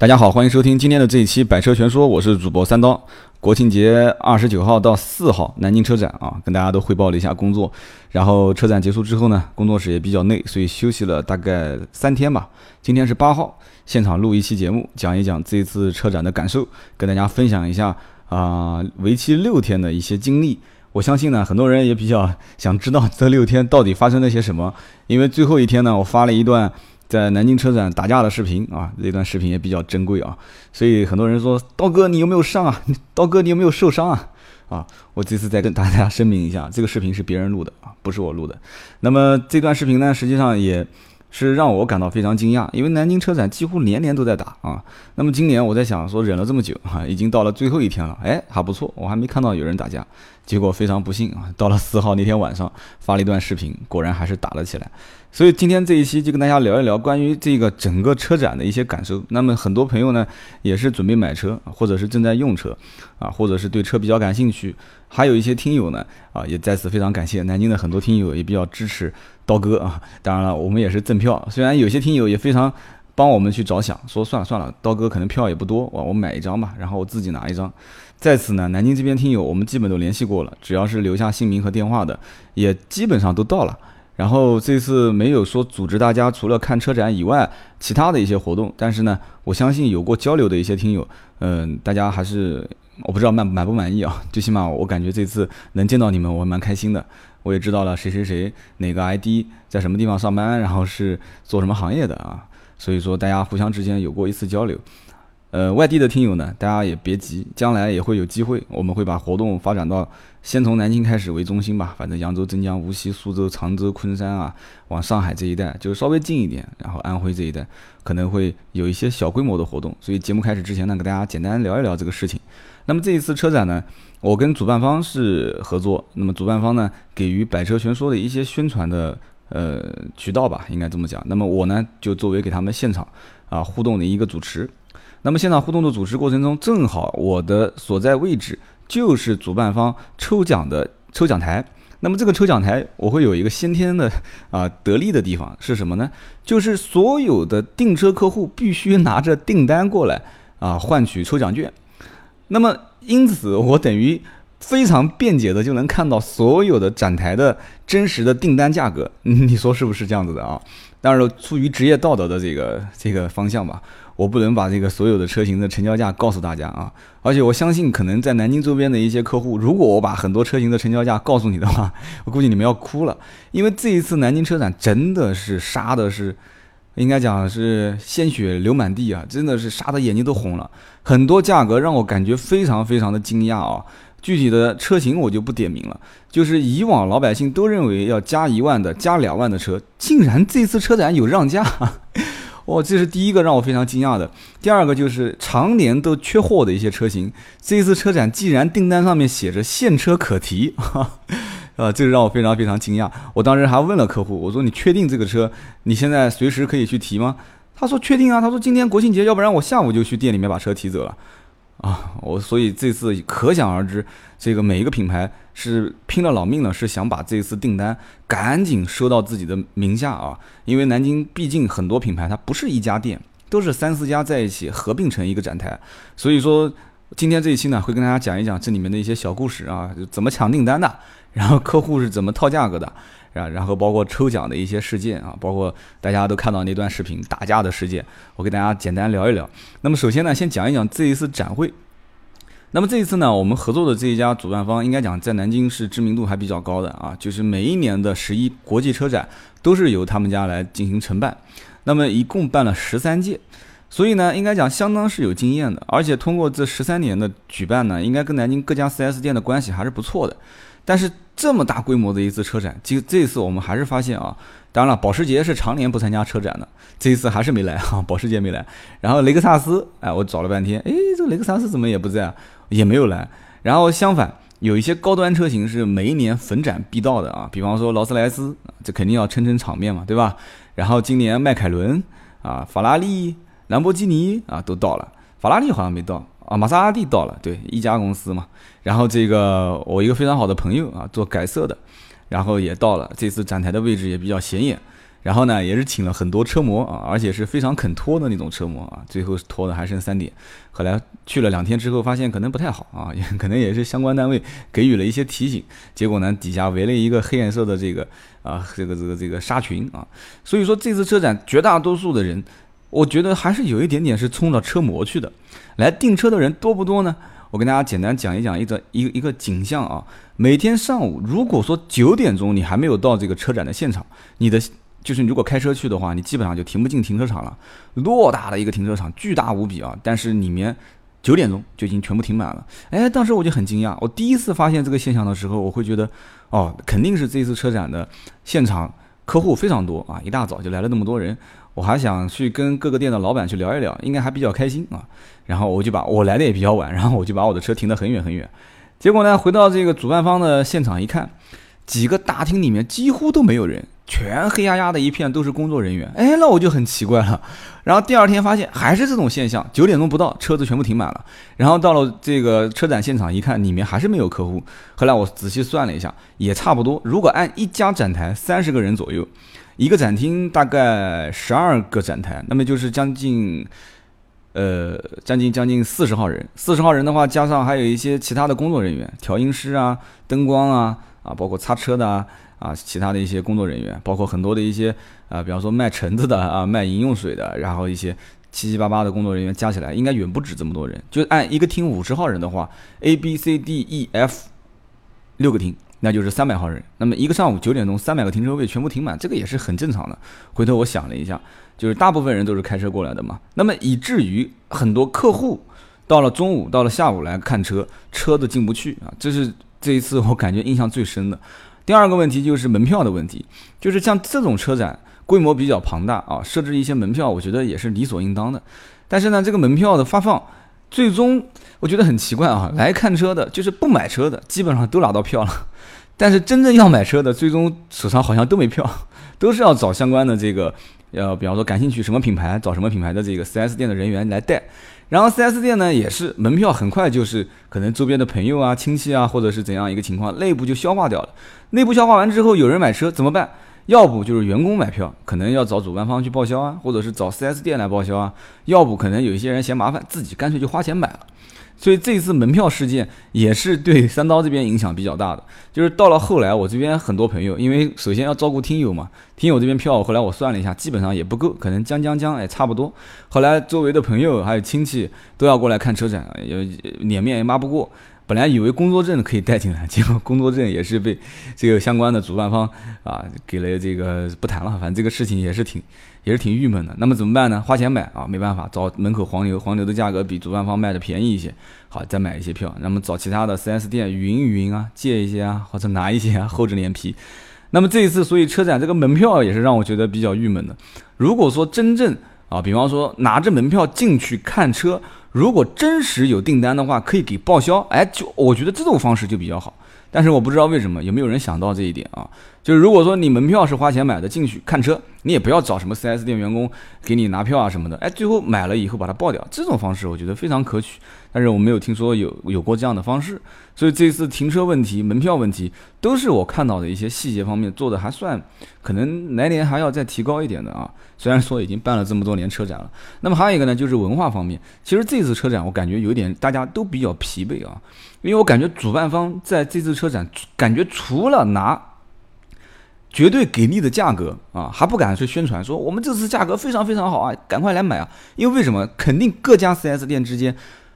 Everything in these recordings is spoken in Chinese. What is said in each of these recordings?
大家好，欢迎收听今天的这一期《百车全说》，我是主播三刀。国庆节二十九号到四号，南京车展啊，跟大家都汇报了一下工作。然后车展结束之后呢，工作室也比较累，所以休息了大概三天吧。今天是八号，现场录一期节目，讲一讲这次车展的感受，跟大家分享一下啊，为期六天的一些经历。我相信呢，很多人也比较想知道这六天到底发生了些什么，因为最后一天呢，我发了一段。在南京车展打架的视频啊，那段视频也比较珍贵啊，所以很多人说刀哥你有没有上啊？刀哥你有没有受伤啊？啊，我这次再跟大家声明一下，这个视频是别人录的啊，不是我录的。那么这段视频呢，实际上也是让我感到非常惊讶，因为南京车展几乎年年都在打啊。那么今年我在想说忍了这么久啊，已经到了最后一天了，哎，还不错，我还没看到有人打架。结果非常不幸啊，到了四号那天晚上发了一段视频，果然还是打了起来。所以今天这一期就跟大家聊一聊关于这个整个车展的一些感受。那么很多朋友呢也是准备买车，或者是正在用车，啊，或者是对车比较感兴趣。还有一些听友呢，啊，也在此非常感谢南京的很多听友也比较支持刀哥啊。当然了，我们也是赠票，虽然有些听友也非常帮我们去着想，说算了算了，刀哥可能票也不多，我我买一张吧，然后我自己拿一张。在此呢，南京这边听友我们基本都联系过了，只要是留下姓名和电话的，也基本上都到了。然后这次没有说组织大家除了看车展以外，其他的一些活动。但是呢，我相信有过交流的一些听友，嗯，大家还是我不知道满满不满意啊。最起码我感觉这次能见到你们，我蛮开心的。我也知道了谁谁谁哪个 ID 在什么地方上班，然后是做什么行业的啊。所以说大家互相之间有过一次交流。呃，外地的听友呢，大家也别急，将来也会有机会，我们会把活动发展到先从南京开始为中心吧，反正扬州、镇江、无锡、苏州、常州、昆山啊，往上海这一带就是稍微近一点，然后安徽这一带可能会有一些小规模的活动。所以节目开始之前呢，给大家简单聊一聊这个事情。那么这一次车展呢，我跟主办方是合作，那么主办方呢给予百车全说的一些宣传的呃渠道吧，应该这么讲。那么我呢就作为给他们现场啊互动的一个主持。那么现场互动的主持过程中，正好我的所在位置就是主办方抽奖的抽奖台。那么这个抽奖台我会有一个先天的啊得力的地方是什么呢？就是所有的订车客户必须拿着订单过来啊换取抽奖券。那么因此我等于非常便捷的就能看到所有的展台的真实的订单价格。你说是不是这样子的啊？当然了，出于职业道德的这个这个方向吧。我不能把这个所有的车型的成交价告诉大家啊，而且我相信可能在南京周边的一些客户，如果我把很多车型的成交价告诉你的话，我估计你们要哭了，因为这一次南京车展真的是杀的是，应该讲是鲜血流满地啊，真的是杀的眼睛都红了，很多价格让我感觉非常非常的惊讶啊，具体的车型我就不点名了，就是以往老百姓都认为要加一万的、加两万的车，竟然这次车展有让价。哦，这是第一个让我非常惊讶的。第二个就是常年都缺货的一些车型，这一次车展既然订单上面写着现车可提，啊，这个让我非常非常惊讶。我当时还问了客户，我说你确定这个车你现在随时可以去提吗？他说确定啊，他说今天国庆节，要不然我下午就去店里面把车提走了。啊，我所以这次可想而知，这个每一个品牌是拼了老命了，是想把这次订单赶紧收到自己的名下啊。因为南京毕竟很多品牌它不是一家店，都是三四家在一起合并成一个展台。所以说今天这一期呢，会跟大家讲一讲这里面的一些小故事啊，怎么抢订单的，然后客户是怎么套价格的。然然后包括抽奖的一些事件啊，包括大家都看到那段视频打架的事件，我给大家简单聊一聊。那么首先呢，先讲一讲这一次展会。那么这一次呢，我们合作的这一家主办方，应该讲在南京是知名度还比较高的啊，就是每一年的十一国际车展都是由他们家来进行承办。那么一共办了十三届，所以呢，应该讲相当是有经验的，而且通过这十三年的举办呢，应该跟南京各家 4S 店的关系还是不错的。但是这么大规模的一次车展，就这次我们还是发现啊，当然了，保时捷是常年不参加车展的，这一次还是没来哈，保时捷没来。然后雷克萨斯，哎，我找了半天，哎，这雷克萨斯怎么也不在啊，也没有来。然后相反，有一些高端车型是每一年逢展必到的啊，比方说劳斯莱斯，这肯定要撑撑场面嘛，对吧？然后今年迈凯伦啊，法拉利、兰博基尼啊都到了，法拉利好像没到。啊，玛莎拉蒂到了，对，一家公司嘛。然后这个我一个非常好的朋友啊，做改色的，然后也到了。这次展台的位置也比较显眼。然后呢，也是请了很多车模啊，而且是非常肯拖的那种车模啊。最后拖的还剩三点，后来去了两天之后，发现可能不太好啊，也 可能也是相关单位给予了一些提醒。结果呢，底下围了一个黑颜色的这个啊，这个这个这个纱裙啊。所以说这次车展绝大多数的人，我觉得还是有一点点是冲着车模去的。来订车的人多不多呢？我跟大家简单讲一讲一个一一个景象啊。每天上午，如果说九点钟你还没有到这个车展的现场，你的就是如果开车去的话，你基本上就停不进停车场了。偌大的一个停车场，巨大无比啊！但是里面九点钟就已经全部停满了。哎，当时我就很惊讶，我第一次发现这个现象的时候，我会觉得，哦，肯定是这次车展的现场客户非常多啊，一大早就来了那么多人。我还想去跟各个店的老板去聊一聊，应该还比较开心啊。然后我就把我来的也比较晚，然后我就把我的车停得很远很远。结果呢，回到这个主办方的现场一看，几个大厅里面几乎都没有人，全黑压压的一片，都是工作人员。哎，那我就很奇怪了。然后第二天发现还是这种现象，九点钟不到，车子全部停满了。然后到了这个车展现场一看，里面还是没有客户。后来我仔细算了一下，也差不多。如果按一家展台三十个人左右，一个展厅大概十二个展台，那么就是将近。呃，将近将近四十号人，四十号人的话，加上还有一些其他的工作人员，调音师啊，灯光啊，啊，包括擦车的啊，啊，其他的一些工作人员，包括很多的一些啊，比方说卖橙子的啊，卖饮用水的，然后一些七七八八的工作人员加起来，应该远不止这么多人。就按一个厅五十号人的话，A B C D E F 六个厅。那就是三百号人，那么一个上午九点钟，三百个停车位全部停满，这个也是很正常的。回头我想了一下，就是大部分人都是开车过来的嘛，那么以至于很多客户到了中午、到了下午来看车，车都进不去啊，这是这一次我感觉印象最深的。第二个问题就是门票的问题，就是像这种车展规模比较庞大啊，设置一些门票，我觉得也是理所应当的。但是呢，这个门票的发放，最终我觉得很奇怪啊，来看车的，就是不买车的，基本上都拿到票了。但是真正要买车的，最终手上好像都没票，都是要找相关的这个，呃，比方说感兴趣什么品牌，找什么品牌的这个 4S 店的人员来带。然后 4S 店呢，也是门票很快就是可能周边的朋友啊、亲戚啊，或者是怎样一个情况，内部就消化掉了。内部消化完之后，有人买车怎么办？要不就是员工买票，可能要找主办方去报销啊，或者是找 4S 店来报销啊。要不可能有一些人嫌麻烦，自己干脆就花钱买了。所以这次门票事件也是对三刀这边影响比较大的，就是到了后来，我这边很多朋友，因为首先要照顾听友嘛，听友这边票后来我算了一下，基本上也不够，可能将将将，哎，差不多。后来周围的朋友还有亲戚都要过来看车展，也脸面也抹不过。本来以为工作证可以带进来，结果工作证也是被这个相关的主办方啊给了这个不谈了。反正这个事情也是挺也是挺郁闷的。那么怎么办呢？花钱买啊，没办法，找门口黄牛，黄牛的价格比主办方卖的便宜一些，好再买一些票。那么找其他的 4S 店匀一匀啊，借一些啊，或者拿一些啊，厚着脸皮。那么这一次，所以车展这个门票也是让我觉得比较郁闷的。如果说真正啊，比方说拿着门票进去看车。如果真实有订单的话，可以给报销。哎，就我觉得这种方式就比较好。但是我不知道为什么有没有人想到这一点啊？就是如果说你门票是花钱买的进去看车，你也不要找什么 4S 店员工给你拿票啊什么的。哎，最后买了以后把它报掉，这种方式我觉得非常可取。但是我没有听说有有过这样的方式，所以这次停车问题、门票问题都是我看到的一些细节方面做的还算可能来年还要再提高一点的啊。虽然说已经办了这么多年车展了，那么还有一个呢就是文化方面，其实这次车展我感觉有点大家都比较疲惫啊。因为我感觉主办方在这次车展，感觉除了拿绝对给力的价格啊，还不敢去宣传说我们这次价格非常非常好啊，赶快来买啊！因为为什么？肯定各家 4S 店之间，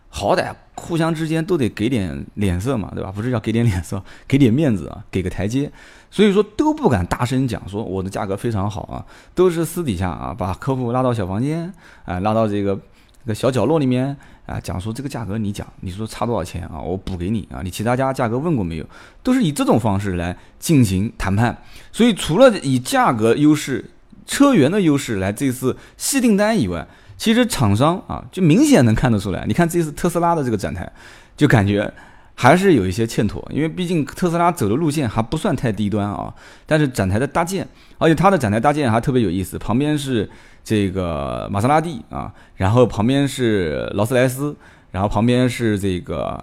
好歹互相之间都得给点脸色嘛，对吧？不是要给点脸色，给点面子啊，给个台阶。所以说都不敢大声讲说我的价格非常好啊，都是私底下啊，把客户拉到小房间啊，拉到这个这个小角落里面。啊，讲说这个价格你讲，你说差多少钱啊？我补给你啊！你其他家价格问过没有？都是以这种方式来进行谈判。所以除了以价格优势、车源的优势来这次细订单以外，其实厂商啊就明显能看得出来。你看这次特斯拉的这个展台，就感觉还是有一些欠妥，因为毕竟特斯拉走的路线还不算太低端啊。但是展台的搭建，而且它的展台搭建还特别有意思，旁边是。这个玛莎拉蒂啊，然后旁边是劳斯莱斯，然后旁边是这个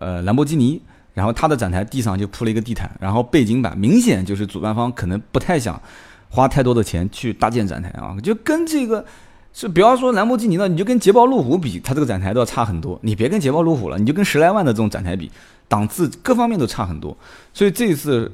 呃兰博基尼，然后它的展台地上就铺了一个地毯，然后背景板明显就是主办方可能不太想花太多的钱去搭建展台啊，就跟这个是不要说兰博基尼呢，你就跟捷豹路虎比，它这个展台都要差很多。你别跟捷豹路虎了，你就跟十来万的这种展台比，档次各方面都差很多。所以这一次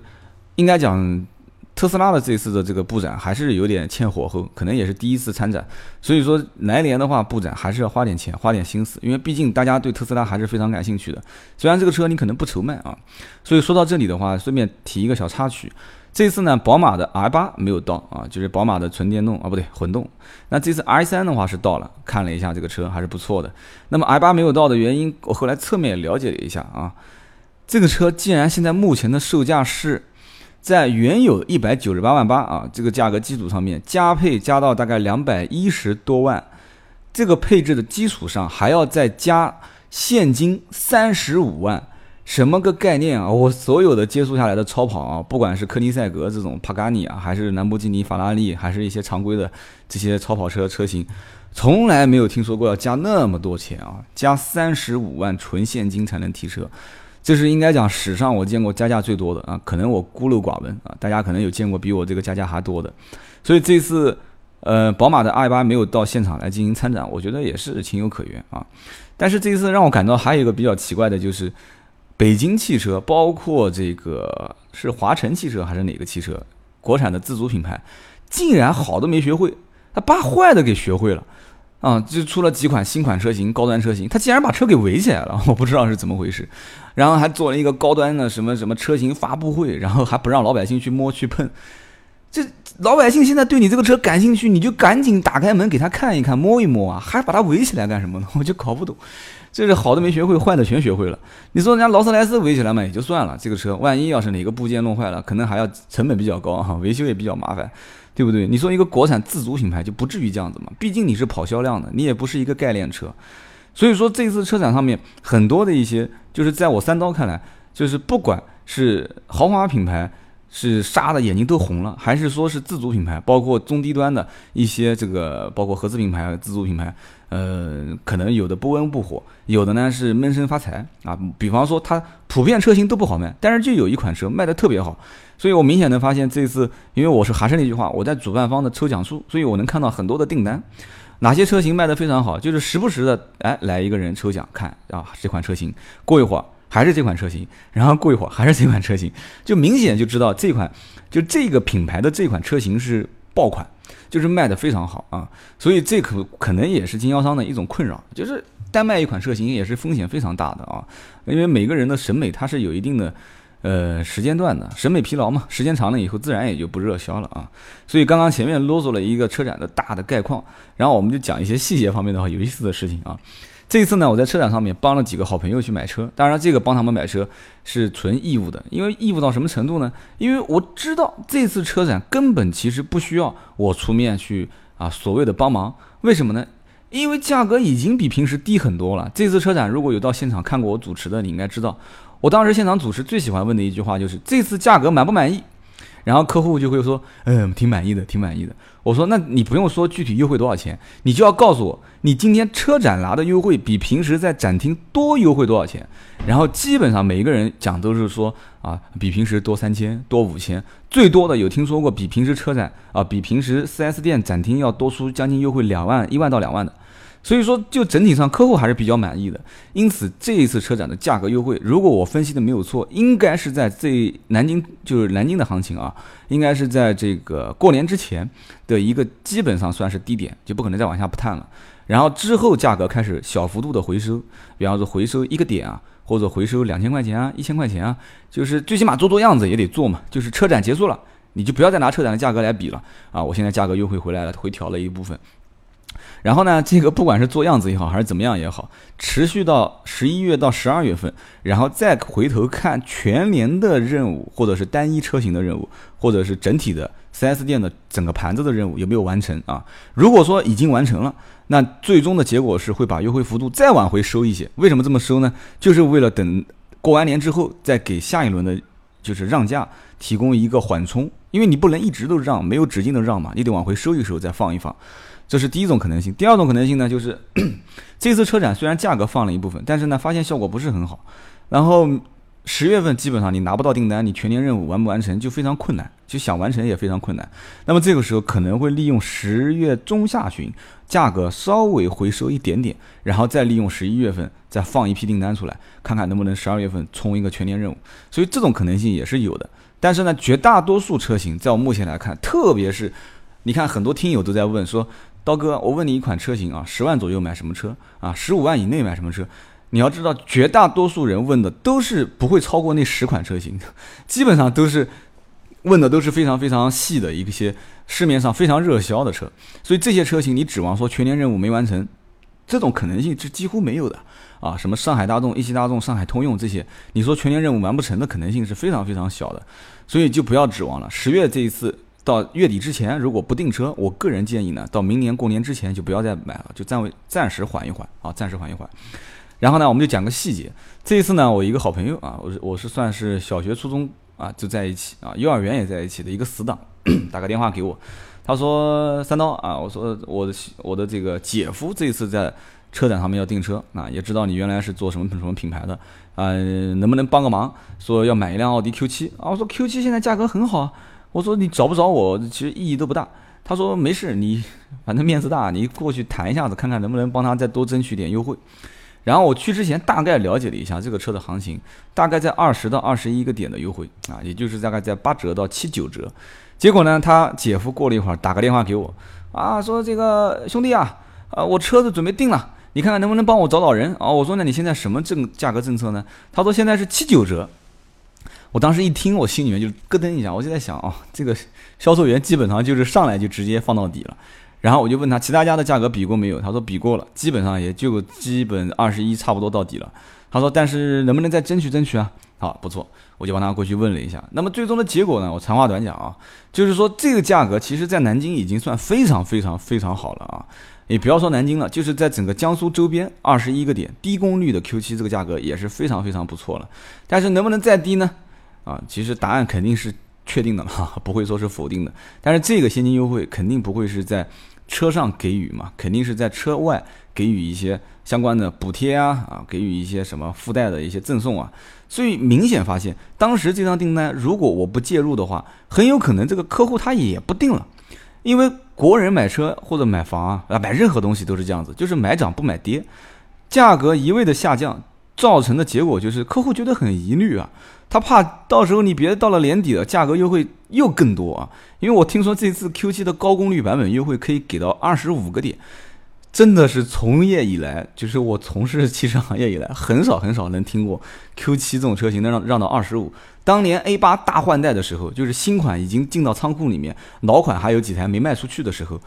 应该讲。特斯拉的这次的这个布展还是有点欠火候，可能也是第一次参展，所以说来年的话布展还是要花点钱、花点心思，因为毕竟大家对特斯拉还是非常感兴趣的。虽然这个车你可能不愁卖啊，所以说到这里的话，顺便提一个小插曲，这次呢宝马的 i 八没有到啊，就是宝马的纯电动啊不对混动，那这次 i 三的话是到了，看了一下这个车还是不错的。那么 i 八没有到的原因，我后来侧面也了解了一下啊，这个车既然现在目前的售价是。在原有一百九十八万八啊这个价格基础上面加配加到大概两百一十多万，这个配置的基础上还要再加现金三十五万，什么个概念啊？我所有的接触下来的超跑啊，不管是科尼赛格这种帕加尼啊，还是兰博基尼、法拉利，还是一些常规的这些超跑车车型，从来没有听说过要加那么多钱啊，加三十五万纯现金才能提车。这是应该讲史上我见过加价最多的啊，可能我孤陋寡闻啊，大家可能有见过比我这个加价还多的，所以这次，呃，宝马的 i8 没有到现场来进行参展，我觉得也是情有可原啊。但是这一次让我感到还有一个比较奇怪的就是，北京汽车，包括这个是华晨汽车还是哪个汽车，国产的自主品牌，竟然好的没学会，他把坏的给学会了。啊，就出了几款新款车型，高端车型，他竟然把车给围起来了，我不知道是怎么回事。然后还做了一个高端的什么什么车型发布会，然后还不让老百姓去摸去碰。这老百姓现在对你这个车感兴趣，你就赶紧打开门给他看一看，摸一摸啊，还把它围起来干什么呢？我就搞不懂。这是好的没学会，坏的全学会了。你说人家劳斯莱斯围起来嘛也就算了，这个车万一要是哪个部件弄坏了，可能还要成本比较高哈，维修也比较麻烦。对不对？你说一个国产自主品牌就不至于这样子嘛？毕竟你是跑销量的，你也不是一个概念车，所以说这次车展上面很多的一些，就是在我三刀看来，就是不管是豪华品牌是杀的眼睛都红了，还是说是自主品牌，包括中低端的一些这个，包括合资品牌、自主品牌，呃，可能有的不温不火，有的呢是闷声发财啊。比方说它普遍车型都不好卖，但是就有一款车卖的特别好。所以我明显能发现，这次因为我是还是那句话，我在主办方的抽奖处，所以我能看到很多的订单，哪些车型卖的非常好，就是时不时的，哎，来一个人抽奖看啊，这款车型，过一会儿还是这款车型，然后过一会儿还是这款车型，就明显就知道这款就这个品牌的这款车型是爆款，就是卖的非常好啊，所以这可可能也是经销商的一种困扰，就是单卖一款车型也是风险非常大的啊，因为每个人的审美它是有一定的。呃，时间段的审美疲劳嘛，时间长了以后自然也就不热销了啊。所以刚刚前面啰嗦了一个车展的大的概况，然后我们就讲一些细节方面的话有意思的事情啊。这次呢，我在车展上面帮了几个好朋友去买车，当然这个帮他们买车是纯义务的，因为义务到什么程度呢？因为我知道这次车展根本其实不需要我出面去啊所谓的帮忙，为什么呢？因为价格已经比平时低很多了。这次车展如果有到现场看过我主持的，你应该知道。我当时现场主持最喜欢问的一句话就是这次价格满不满意？然后客户就会说，嗯，挺满意的，挺满意的。我说，那你不用说具体优惠多少钱，你就要告诉我，你今天车展拿的优惠比平时在展厅多优惠多少钱？然后基本上每一个人讲都是说啊，比平时多三千，多五千，最多的有听说过比平时车展啊，比平时 4S 店展厅要多出将近优惠两万，一万到两万的。所以说，就整体上客户还是比较满意的。因此，这一次车展的价格优惠，如果我分析的没有错，应该是在这南京，就是南京的行情啊，应该是在这个过年之前的一个基本上算是低点，就不可能再往下不探了。然后之后价格开始小幅度的回收，比方说回收一个点啊，或者回收两千块钱啊、一千块钱啊，就是最起码做做样子也得做嘛。就是车展结束了，你就不要再拿车展的价格来比了啊！我现在价格优惠回来了，回调了一部分。然后呢，这个不管是做样子也好，还是怎么样也好，持续到十一月到十二月份，然后再回头看全年的任务，或者是单一车型的任务，或者是整体的 4S 店的整个盘子的任务有没有完成啊？如果说已经完成了，那最终的结果是会把优惠幅度再往回收一些。为什么这么收呢？就是为了等过完年之后再给下一轮的，就是让价提供一个缓冲，因为你不能一直都让，没有止境的让嘛，你得往回收一收，再放一放。这是第一种可能性，第二种可能性呢，就是 这次车展虽然价格放了一部分，但是呢，发现效果不是很好。然后十月份基本上你拿不到订单，你全年任务完不完成就非常困难，就想完成也非常困难。那么这个时候可能会利用十月中下旬价格稍微回收一点点，然后再利用十一月份再放一批订单出来，看看能不能十二月份冲一个全年任务。所以这种可能性也是有的。但是呢，绝大多数车型在我目前来看，特别是你看很多听友都在问说，刀哥，我问你一款车型啊，十万左右买什么车啊？十五万以内买什么车？你要知道，绝大多数人问的都是不会超过那十款车型，基本上都是问的都是非常非常细的一些市面上非常热销的车，所以这些车型你指望说全年任务没完成，这种可能性是几乎没有的啊！什么上海大众、一汽大众、上海通用这些，你说全年任务完不成的可能性是非常非常小的，所以就不要指望了。十月这一次到月底之前，如果不订车，我个人建议呢，到明年过年之前就不要再买了，就暂为暂时缓一缓啊，暂时缓一缓。然后呢，我们就讲个细节。这一次呢，我一个好朋友啊，我是我是算是小学、初中啊就在一起啊，幼儿园也在一起的一个死党，打个电话给我，他说：“三刀啊，我说我的我的这个姐夫这一次在车展上面要订车啊，也知道你原来是做什么什么品牌的啊，能不能帮个忙？说要买一辆奥迪 Q7 啊。我说 Q7 现在价格很好啊。我说你找不找我，其实意义都不大。他说没事，你 反正面子大，你过去谈一下子，看看能不能帮他再多争取点优惠。”然后我去之前大概了解了一下这个车的行情，大概在二十到二十一个点的优惠啊，也就是大概在八折到七九折。结果呢，他姐夫过了一会儿打个电话给我，啊，说这个兄弟啊，啊，我车子准备定了，你看看能不能帮我找找人啊？我说那你现在什么政价格政策呢？他说现在是七九折。我当时一听，我心里面就咯噔一下，我就在想啊，这个销售员基本上就是上来就直接放到底了。然后我就问他其他家的价格比过没有？他说比过了，基本上也就基本二十一差不多到底了。他说但是能不能再争取争取啊？好，不错，我就帮他过去问了一下。那么最终的结果呢？我长话短讲啊，就是说这个价格其实在南京已经算非常非常非常好了啊。也不要说南京了，就是在整个江苏周边二十一个点低功率的 Q7 这个价格也是非常非常不错了。但是能不能再低呢？啊，其实答案肯定是。确定的了，不会说是否定的。但是这个现金优惠肯定不会是在车上给予嘛，肯定是在车外给予一些相关的补贴啊，啊，给予一些什么附带的一些赠送啊。所以明显发现，当时这张订单如果我不介入的话，很有可能这个客户他也不定了。因为国人买车或者买房，啊，买任何东西都是这样子，就是买涨不买跌，价格一味的下降，造成的结果就是客户觉得很疑虑啊。他怕到时候你别到了年底了，价格优惠又更多啊！因为我听说这次 Q7 的高功率版本优惠可以给到二十五个点，真的是从业以来，就是我从事汽车行业以来，很少很少能听过 Q7 这种车型能让让到二十五。当年 A8 大换代的时候，就是新款已经进到仓库里面，老款还有几台没卖出去的时候，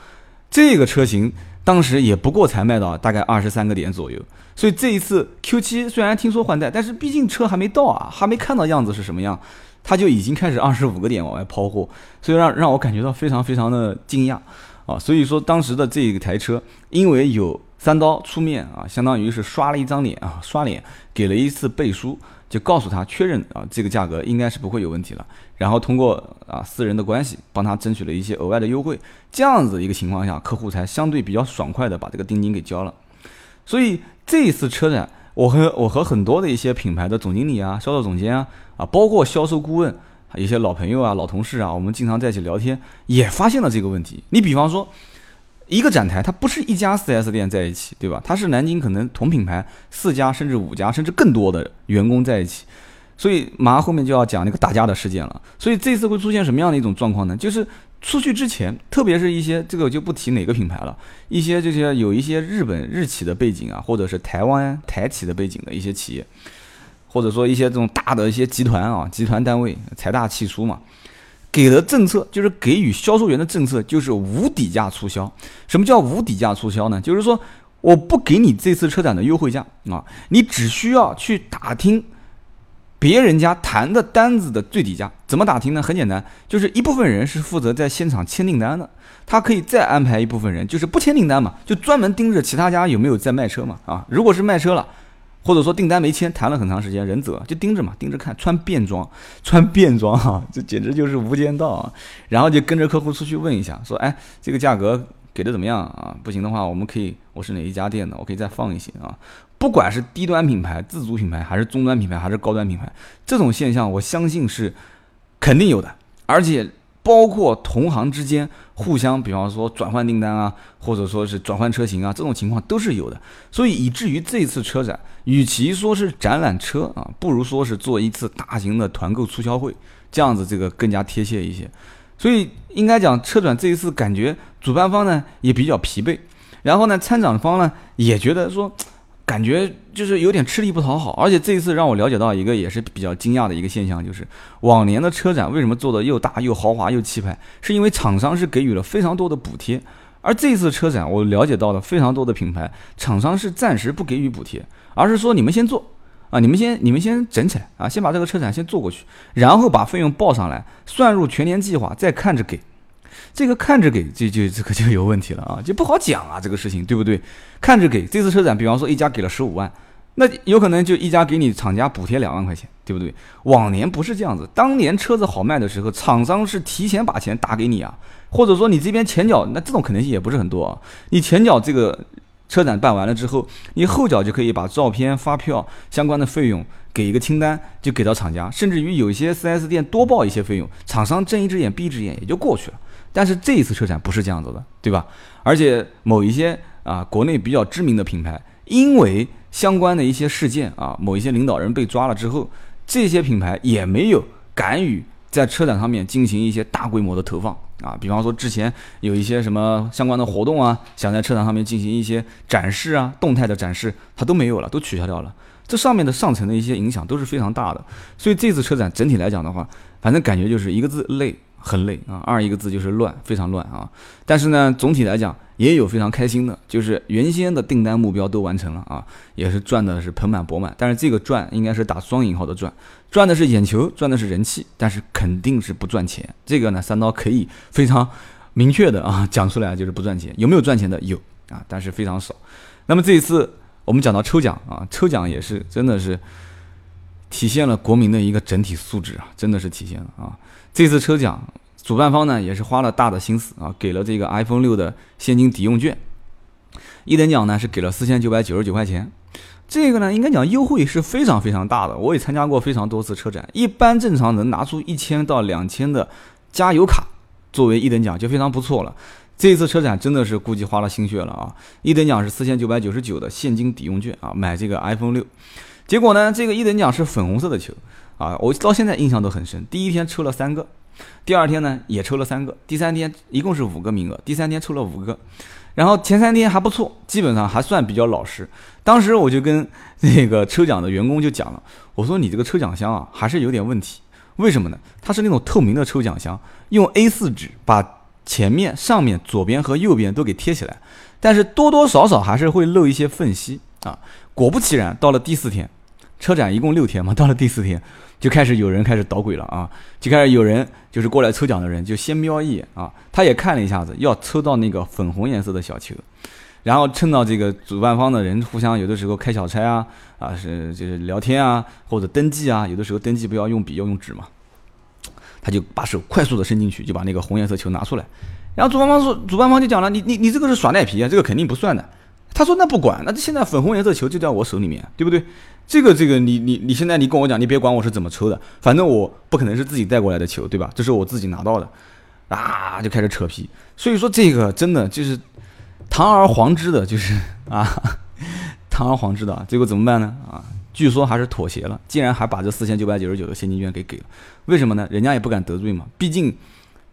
这个车型。当时也不过才卖到大概二十三个点左右，所以这一次 Q7 虽然听说换代，但是毕竟车还没到啊，还没看到样子是什么样，它就已经开始二十五个点往外抛货，所以让让我感觉到非常非常的惊讶啊！所以说当时的这一台车，因为有三刀出面啊，相当于是刷了一张脸啊，刷脸给了一次背书。就告诉他确认啊，这个价格应该是不会有问题了。然后通过啊私人的关系帮他争取了一些额外的优惠，这样子一个情况下，客户才相对比较爽快的把这个定金给交了。所以这一次车展，我和我和很多的一些品牌的总经理啊、销售总监啊啊，包括销售顾问、一些老朋友啊、老同事啊，我们经常在一起聊天，也发现了这个问题。你比方说。一个展台，它不是一家 4S 店在一起，对吧？它是南京可能同品牌四家甚至五家甚至更多的员工在一起，所以马上后面就要讲那个打架的事件了。所以这次会出现什么样的一种状况呢？就是出去之前，特别是一些这个就不提哪个品牌了，一些这些有一些日本日企的背景啊，或者是台湾台企的背景的一些企业，或者说一些这种大的一些集团啊，集团单位财大气粗嘛。给的政策就是给予销售员的政策就是无底价促销。什么叫无底价促销呢？就是说我不给你这次车展的优惠价啊，你只需要去打听别人家谈的单子的最低价。怎么打听呢？很简单，就是一部分人是负责在现场签订单的，他可以再安排一部分人，就是不签订单嘛，就专门盯着其他家有没有在卖车嘛。啊，如果是卖车了。或者说订单没签，谈了很长时间，人走就盯着嘛，盯着看，穿便装，穿便装哈，这简直就是无间道啊！然后就跟着客户出去问一下，说，哎，这个价格给的怎么样啊？不行的话，我们可以，我是哪一家店的，我可以再放一些啊。不管是低端品牌、自主品牌，还是中端品牌，还是高端品牌，这种现象我相信是肯定有的，而且。包括同行之间互相，比方说转换订单啊，或者说是转换车型啊，这种情况都是有的。所以以至于这次车展，与其说是展览车啊，不如说是做一次大型的团购促销会，这样子这个更加贴切一些。所以应该讲，车展这一次感觉主办方呢也比较疲惫，然后呢参展方呢也觉得说。感觉就是有点吃力不讨好，而且这一次让我了解到一个也是比较惊讶的一个现象，就是往年的车展为什么做的又大又豪华又气派，是因为厂商是给予了非常多的补贴，而这次车展我了解到了非常多的品牌厂商是暂时不给予补贴，而是说你们先做啊，你们先你们先整起来啊，先把这个车展先做过去，然后把费用报上来，算入全年计划，再看着给。这个看着给就就这个就有问题了啊，就不好讲啊，这个事情对不对？看着给这次车展，比方说一家给了十五万，那有可能就一家给你厂家补贴两万块钱，对不对？往年不是这样子，当年车子好卖的时候，厂商是提前把钱打给你啊，或者说你这边前脚，那这种可能性也不是很多啊。你前脚这个车展办完了之后，你后脚就可以把照片、发票相关的费用给一个清单，就给到厂家，甚至于有一些 4S 店多报一些费用，厂商睁一只眼闭一只眼也就过去了。但是这一次车展不是这样子的，对吧？而且某一些啊国内比较知名的品牌，因为相关的一些事件啊，某一些领导人被抓了之后，这些品牌也没有敢于在车展上面进行一些大规模的投放啊。比方说之前有一些什么相关的活动啊，想在车展上面进行一些展示啊，动态的展示，它都没有了，都取消掉了。这上面的上层的一些影响都是非常大的。所以这次车展整体来讲的话，反正感觉就是一个字累。很累啊，二一个字就是乱，非常乱啊。但是呢，总体来讲也有非常开心的，就是原先的订单目标都完成了啊，也是赚的是盆满钵满。但是这个赚应该是打双引号的赚，赚的是眼球，赚的是人气，但是肯定是不赚钱。这个呢，三刀可以非常明确的啊讲出来，就是不赚钱。有没有赚钱的？有啊，但是非常少。那么这一次我们讲到抽奖啊，抽奖也是真的是体现了国民的一个整体素质啊，真的是体现了啊。这次抽奖，主办方呢也是花了大的心思啊，给了这个 iPhone 六的现金抵用券。一等奖呢是给了四千九百九十九块钱，这个呢应该讲优惠是非常非常大的。我也参加过非常多次车展，一般正常能拿出一千到两千的加油卡作为一等奖就非常不错了。这次车展真的是估计花了心血了啊！一等奖是四千九百九十九的现金抵用券啊，买这个 iPhone 六。结果呢，这个一等奖是粉红色的球。啊，我到现在印象都很深。第一天抽了三个，第二天呢也抽了三个，第三天一共是五个名额，第三天抽了五个，然后前三天还不错，基本上还算比较老实。当时我就跟那个抽奖的员工就讲了，我说你这个抽奖箱啊还是有点问题，为什么呢？它是那种透明的抽奖箱，用 A4 纸把前面、上面、左边和右边都给贴起来，但是多多少少还是会漏一些缝隙啊。果不其然，到了第四天，车展一共六天嘛，到了第四天。就开始有人开始捣鬼了啊！就开始有人就是过来抽奖的人就先瞄一眼啊，他也看了一下子，要抽到那个粉红颜色的小球，然后趁到这个主办方的人互相有的时候开小差啊啊是就是聊天啊或者登记啊，有的时候登记不要用笔要用纸嘛，他就把手快速的伸进去就把那个红颜色球拿出来，然后主办方说主办方就讲了，你你你这个是耍赖皮啊，这个肯定不算的。他说那不管，那现在粉红颜色球就在我手里面，对不对？这个这个，你你你现在你跟我讲，你别管我是怎么抽的，反正我不可能是自己带过来的球，对吧？这是我自己拿到的，啊，就开始扯皮。所以说这个真的就是堂而皇之的，就是啊，堂而皇之的，结果怎么办呢？啊，据说还是妥协了，竟然还把这四千九百九十九的现金券给给了。为什么呢？人家也不敢得罪嘛，毕竟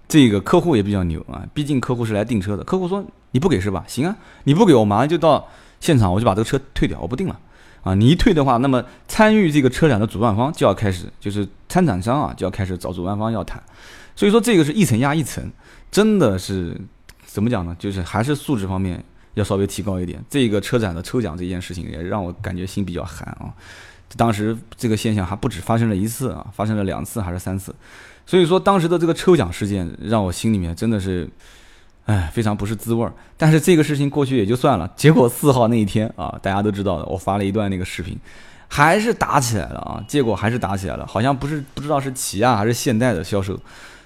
这个客户也比较牛啊，毕竟客户是来订车的。客户说你不给是吧？行啊，你不给我马上就到现场，我就把这个车退掉，我不订了。啊，你一退的话，那么参与这个车展的主办方就要开始，就是参展商啊，就要开始找主办方要谈。所以说这个是一层压一层，真的是怎么讲呢？就是还是素质方面要稍微提高一点。这个车展的抽奖这件事情也让我感觉心比较寒啊。当时这个现象还不止发生了一次啊，发生了两次还是三次。所以说当时的这个抽奖事件让我心里面真的是。哎，非常不是滋味儿。但是这个事情过去也就算了。结果四号那一天啊，大家都知道的，我发了一段那个视频，还是打起来了啊！结果还是打起来了，好像不是不知道是起亚还是现代的销售。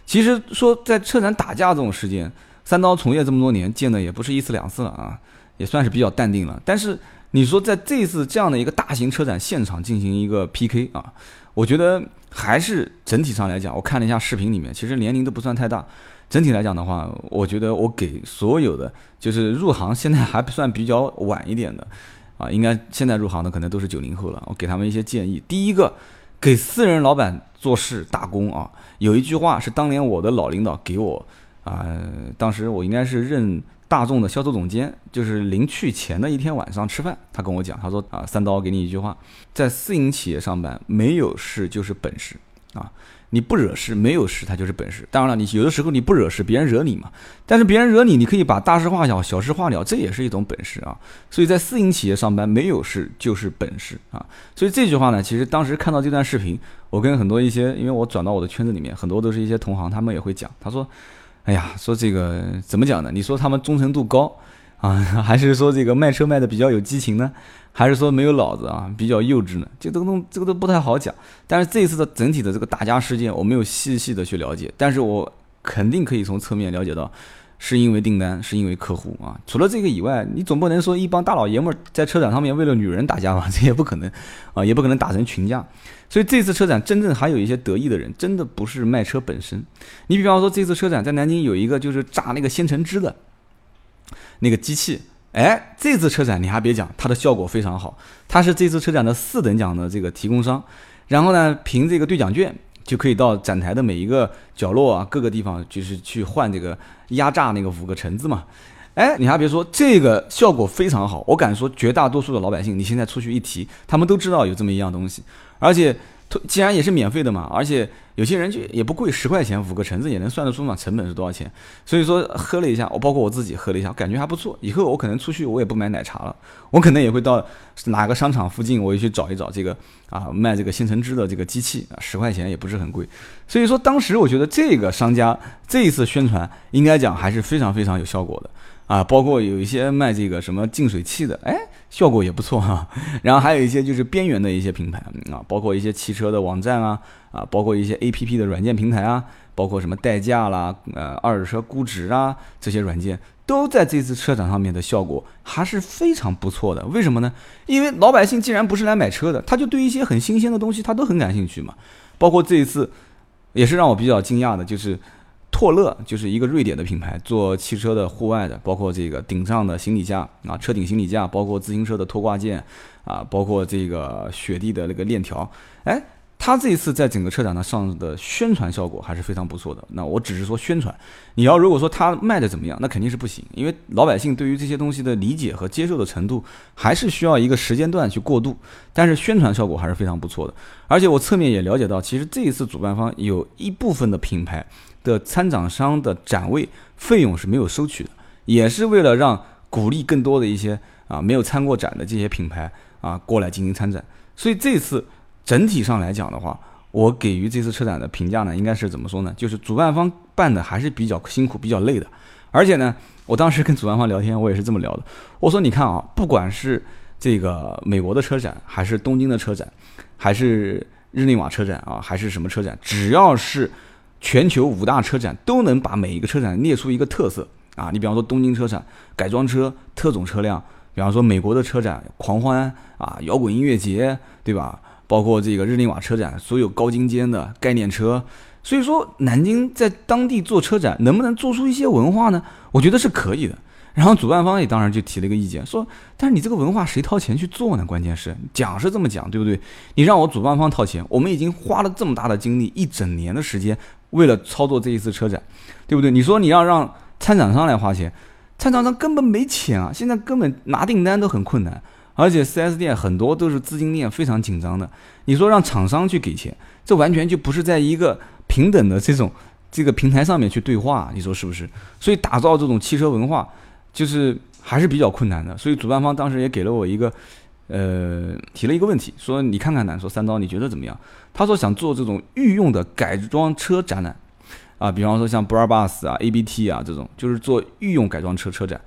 其实说在车展打架这种事件，三刀从业这么多年，见的也不是一次两次了啊，也算是比较淡定了。但是你说在这次这样的一个大型车展现场进行一个 PK 啊，我觉得还是整体上来讲，我看了一下视频里面，其实年龄都不算太大。整体来讲的话，我觉得我给所有的就是入行现在还不算比较晚一点的啊，应该现在入行的可能都是九零后了。我给他们一些建议，第一个，给私人老板做事打工啊，有一句话是当年我的老领导给我啊，当时我应该是任大众的销售总监，就是临去前的一天晚上吃饭，他跟我讲，他说啊，三刀给你一句话，在私营企业上班，没有事就是本事啊。你不惹事，没有事，他就是本事。当然了，你有的时候你不惹事，别人惹你嘛。但是别人惹你，你可以把大事化小，小事化了，这也是一种本事啊。所以在私营企业上班，没有事就是本事啊。所以这句话呢，其实当时看到这段视频，我跟很多一些，因为我转到我的圈子里面，很多都是一些同行，他们也会讲，他说，哎呀，说这个怎么讲呢？你说他们忠诚度高啊，还是说这个卖车卖的比较有激情呢？还是说没有脑子啊，比较幼稚呢？这这个东这个都不太好讲。但是这一次的整体的这个打架事件，我没有细细的去了解，但是我肯定可以从侧面了解到，是因为订单，是因为客户啊。除了这个以外，你总不能说一帮大老爷们在车展上面为了女人打架吧？这也不可能啊，也不可能打成群架。所以这次车展真正还有一些得意的人，真的不是卖车本身。你比方说这次车展在南京有一个就是榨那个鲜橙汁的那个机器。哎，这次车展你还别讲，它的效果非常好。它是这次车展的四等奖的这个提供商，然后呢，凭这个兑奖券就可以到展台的每一个角落啊，各个地方就是去换这个压榨那个五个橙子嘛。哎，你还别说，这个效果非常好。我敢说，绝大多数的老百姓，你现在出去一提，他们都知道有这么一样东西，而且。既然也是免费的嘛，而且有些人就也不贵，十块钱五个橙子也能算得出嘛，成本是多少钱？所以说喝了一下，我包括我自己喝了一下，感觉还不错。以后我可能出去我也不买奶茶了，我可能也会到哪个商场附近，我也去找一找这个啊卖这个鲜橙汁的这个机器啊，十块钱也不是很贵。所以说当时我觉得这个商家这一次宣传应该讲还是非常非常有效果的啊，包括有一些卖这个什么净水器的，哎。效果也不错哈，然后还有一些就是边缘的一些品牌啊，包括一些汽车的网站啊，啊，包括一些 A P P 的软件平台啊，包括什么代驾啦，呃，二手车估值啊，这些软件都在这次车展上面的效果还是非常不错的。为什么呢？因为老百姓既然不是来买车的，他就对一些很新鲜的东西他都很感兴趣嘛。包括这一次，也是让我比较惊讶的，就是。拓乐就是一个瑞典的品牌，做汽车的户外的，包括这个顶上的行李架啊，车顶行李架，包括自行车的拖挂件啊，包括这个雪地的那个链条。哎，它这一次在整个车展呢上的宣传效果还是非常不错的。那我只是说宣传，你要如果说它卖的怎么样，那肯定是不行，因为老百姓对于这些东西的理解和接受的程度还是需要一个时间段去过渡。但是宣传效果还是非常不错的，而且我侧面也了解到，其实这一次主办方有一部分的品牌。的参展商的展位费用是没有收取的，也是为了让鼓励更多的一些啊没有参过展的这些品牌啊过来进行参展。所以这次整体上来讲的话，我给予这次车展的评价呢，应该是怎么说呢？就是主办方办的还是比较辛苦、比较累的。而且呢，我当时跟主办方聊天，我也是这么聊的。我说：“你看啊，不管是这个美国的车展，还是东京的车展，还是日内瓦车展啊，还是什么车展，只要是……”全球五大车展都能把每一个车展列出一个特色啊！你比方说东京车展改装车特种车辆，比方说美国的车展狂欢啊摇滚音乐节，对吧？包括这个日内瓦车展所有高精尖的概念车，所以说南京在当地做车展能不能做出一些文化呢？我觉得是可以的。然后主办方也当然就提了一个意见，说，但是你这个文化谁掏钱去做呢？关键是讲是这么讲，对不对？你让我主办方掏钱，我们已经花了这么大的精力，一整年的时间。为了操作这一次车展，对不对？你说你要让参展商来花钱，参展商根本没钱啊！现在根本拿订单都很困难，而且 4S 店很多都是资金链非常紧张的。你说让厂商去给钱，这完全就不是在一个平等的这种这个平台上面去对话，你说是不是？所以打造这种汽车文化，就是还是比较困难的。所以主办方当时也给了我一个。呃，提了一个问题，说你看看呢，说三刀你觉得怎么样？他说想做这种御用的改装车展览，啊，比方说像 Brabus 啊、ABT 啊这种，就是做御用改装车车展。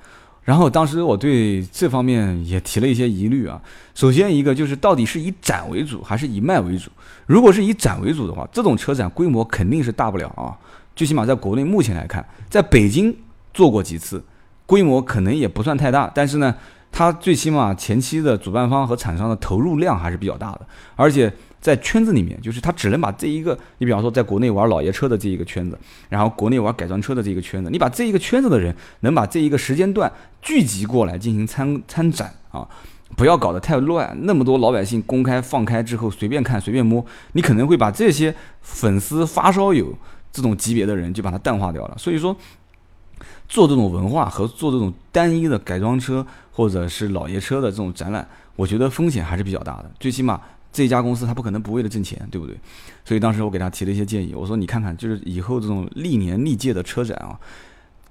然后当时我对这方面也提了一些疑虑啊。首先一个就是到底是以展为主还是以卖为主？如果是以展为主的话，这种车展规模肯定是大不了啊。最起码在国内目前来看，在北京做过几次，规模可能也不算太大，但是呢，它最起码前期的主办方和厂商的投入量还是比较大的，而且在圈子里面，就是他只能把这一个，你比方说在国内玩老爷车的这一个圈子，然后国内玩改装车的这个圈子，你把这一个圈子的人能把这一个时间段聚集过来进行参参展啊。不要搞得太乱，那么多老百姓公开放开之后随便看随便摸，你可能会把这些粉丝发烧友这种级别的人就把它淡化掉了。所以说，做这种文化和做这种单一的改装车或者是老爷车的这种展览，我觉得风险还是比较大的。最起码这家公司它不可能不为了挣钱，对不对？所以当时我给他提了一些建议，我说你看看，就是以后这种历年历届的车展啊，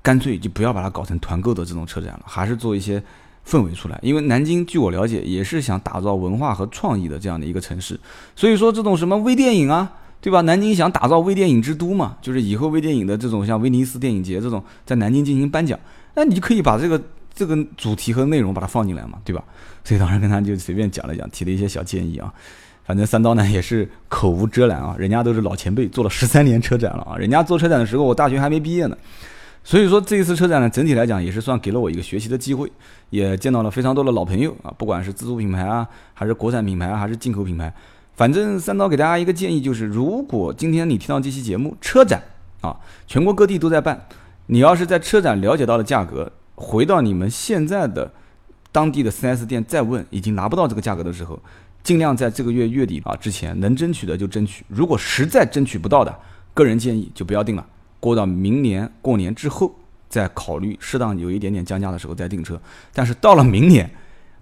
干脆就不要把它搞成团购的这种车展了，还是做一些。氛围出来，因为南京据我了解也是想打造文化和创意的这样的一个城市，所以说这种什么微电影啊，对吧？南京想打造微电影之都嘛，就是以后微电影的这种像威尼斯电影节这种在南京进行颁奖，那你就可以把这个这个主题和内容把它放进来嘛，对吧？所以当时跟他就随便讲了讲，提了一些小建议啊。反正三刀呢也是口无遮拦啊，人家都是老前辈，做了十三年车展了啊，人家做车展的时候我大学还没毕业呢。所以说这一次车展呢，整体来讲也是算给了我一个学习的机会，也见到了非常多的老朋友啊，不管是自主品牌啊，还是国产品牌，还是进口品牌，反正三刀给大家一个建议，就是如果今天你听到这期节目，车展啊，全国各地都在办，你要是在车展了解到的价格，回到你们现在的当地的 4S 店再问，已经拿不到这个价格的时候，尽量在这个月月底啊之前能争取的就争取，如果实在争取不到的，个人建议就不要定了。过到明年过年之后，再考虑适当有一点点降价的时候再订车。但是到了明年，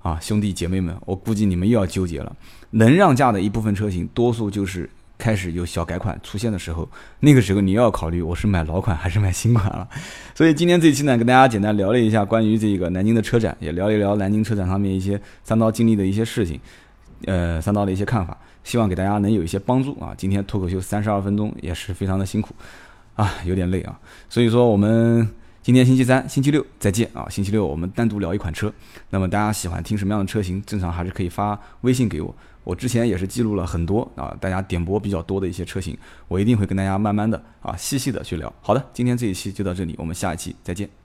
啊，兄弟姐妹们，我估计你们又要纠结了。能让价的一部分车型，多数就是开始有小改款出现的时候，那个时候你又要考虑我是买老款还是买新款了。所以今天这期呢，跟大家简单聊了一下关于这个南京的车展，也聊一聊南京车展上面一些三刀经历的一些事情，呃，三刀的一些看法，希望给大家能有一些帮助啊。今天脱口秀三十二分钟也是非常的辛苦。啊，有点累啊，所以说我们今天星期三、星期六再见啊。星期六我们单独聊一款车，那么大家喜欢听什么样的车型，正常还是可以发微信给我。我之前也是记录了很多啊，大家点播比较多的一些车型，我一定会跟大家慢慢的啊细细的去聊。好的，今天这一期就到这里，我们下一期再见。